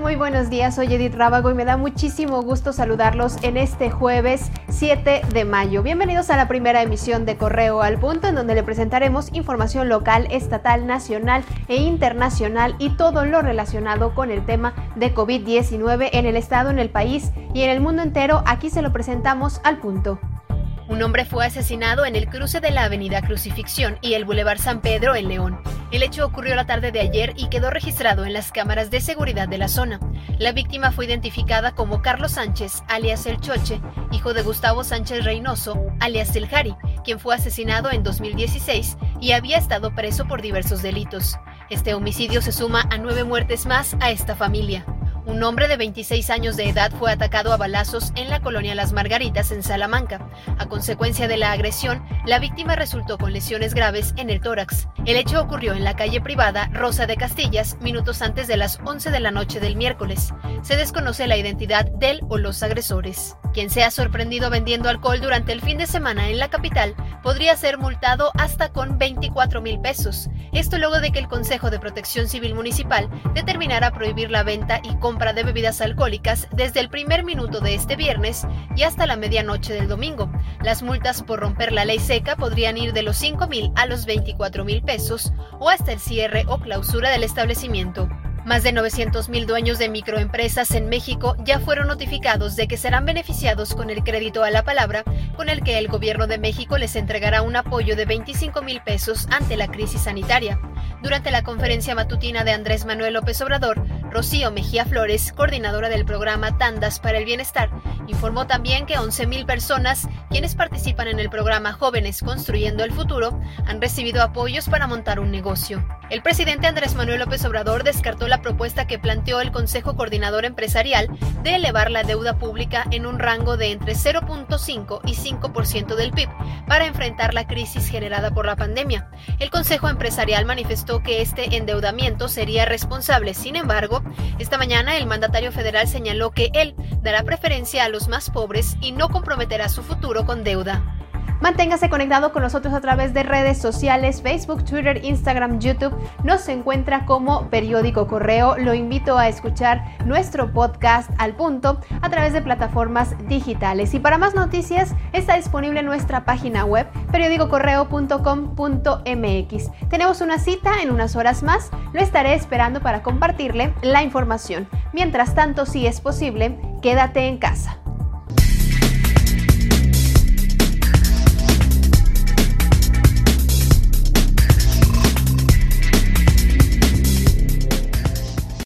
Muy buenos días, soy Edith Rábago y me da muchísimo gusto saludarlos en este jueves 7 de mayo. Bienvenidos a la primera emisión de Correo al Punto, en donde le presentaremos información local, estatal, nacional e internacional y todo lo relacionado con el tema de COVID-19 en el estado, en el país y en el mundo entero. Aquí se lo presentamos al punto. Un hombre fue asesinado en el cruce de la Avenida Crucifixión y el Boulevard San Pedro en León. El hecho ocurrió la tarde de ayer y quedó registrado en las cámaras de seguridad de la zona. La víctima fue identificada como Carlos Sánchez, alias El Choche, hijo de Gustavo Sánchez Reynoso, alias El Jari, quien fue asesinado en 2016 y había estado preso por diversos delitos. Este homicidio se suma a nueve muertes más a esta familia. Un hombre de 26 años de edad fue atacado a balazos en la colonia Las Margaritas, en Salamanca. A consecuencia de la agresión, la víctima resultó con lesiones graves en el tórax. El hecho ocurrió en la calle privada Rosa de Castillas, minutos antes de las 11 de la noche del miércoles. Se desconoce la identidad del o los agresores. Quien sea sorprendido vendiendo alcohol durante el fin de semana en la capital podría ser multado hasta con 24 mil pesos. Esto luego de que el Consejo de Protección Civil Municipal determinara prohibir la venta y compra de bebidas alcohólicas desde el primer minuto de este viernes y hasta la medianoche del domingo. Las multas por romper la ley seca podrían ir de los 5 mil a los 24 mil pesos o hasta el cierre o clausura del establecimiento. Más de 900.000 dueños de microempresas en México ya fueron notificados de que serán beneficiados con el crédito a la palabra, con el que el gobierno de México les entregará un apoyo de 25 mil pesos ante la crisis sanitaria. Durante la conferencia matutina de Andrés Manuel López Obrador, Rocío Mejía Flores, coordinadora del programa Tandas para el Bienestar, informó también que 11.000 personas, quienes participan en el programa Jóvenes Construyendo el Futuro, han recibido apoyos para montar un negocio. El presidente Andrés Manuel López Obrador descartó la propuesta que planteó el Consejo Coordinador Empresarial de elevar la deuda pública en un rango de entre 0.5 y 5% del PIB para enfrentar la crisis generada por la pandemia. El Consejo Empresarial manifestó que este endeudamiento sería responsable. Sin embargo, esta mañana el mandatario federal señaló que él dará preferencia a los más pobres y no comprometerá su futuro con deuda. Manténgase conectado con nosotros a través de redes sociales, Facebook, Twitter, Instagram, YouTube. Nos encuentra como Periódico Correo. Lo invito a escuchar nuestro podcast al punto a través de plataformas digitales. Y para más noticias está disponible nuestra página web periódicocorreo.com.mx. Tenemos una cita en unas horas más. Lo estaré esperando para compartirle la información. Mientras tanto, si es posible, quédate en casa.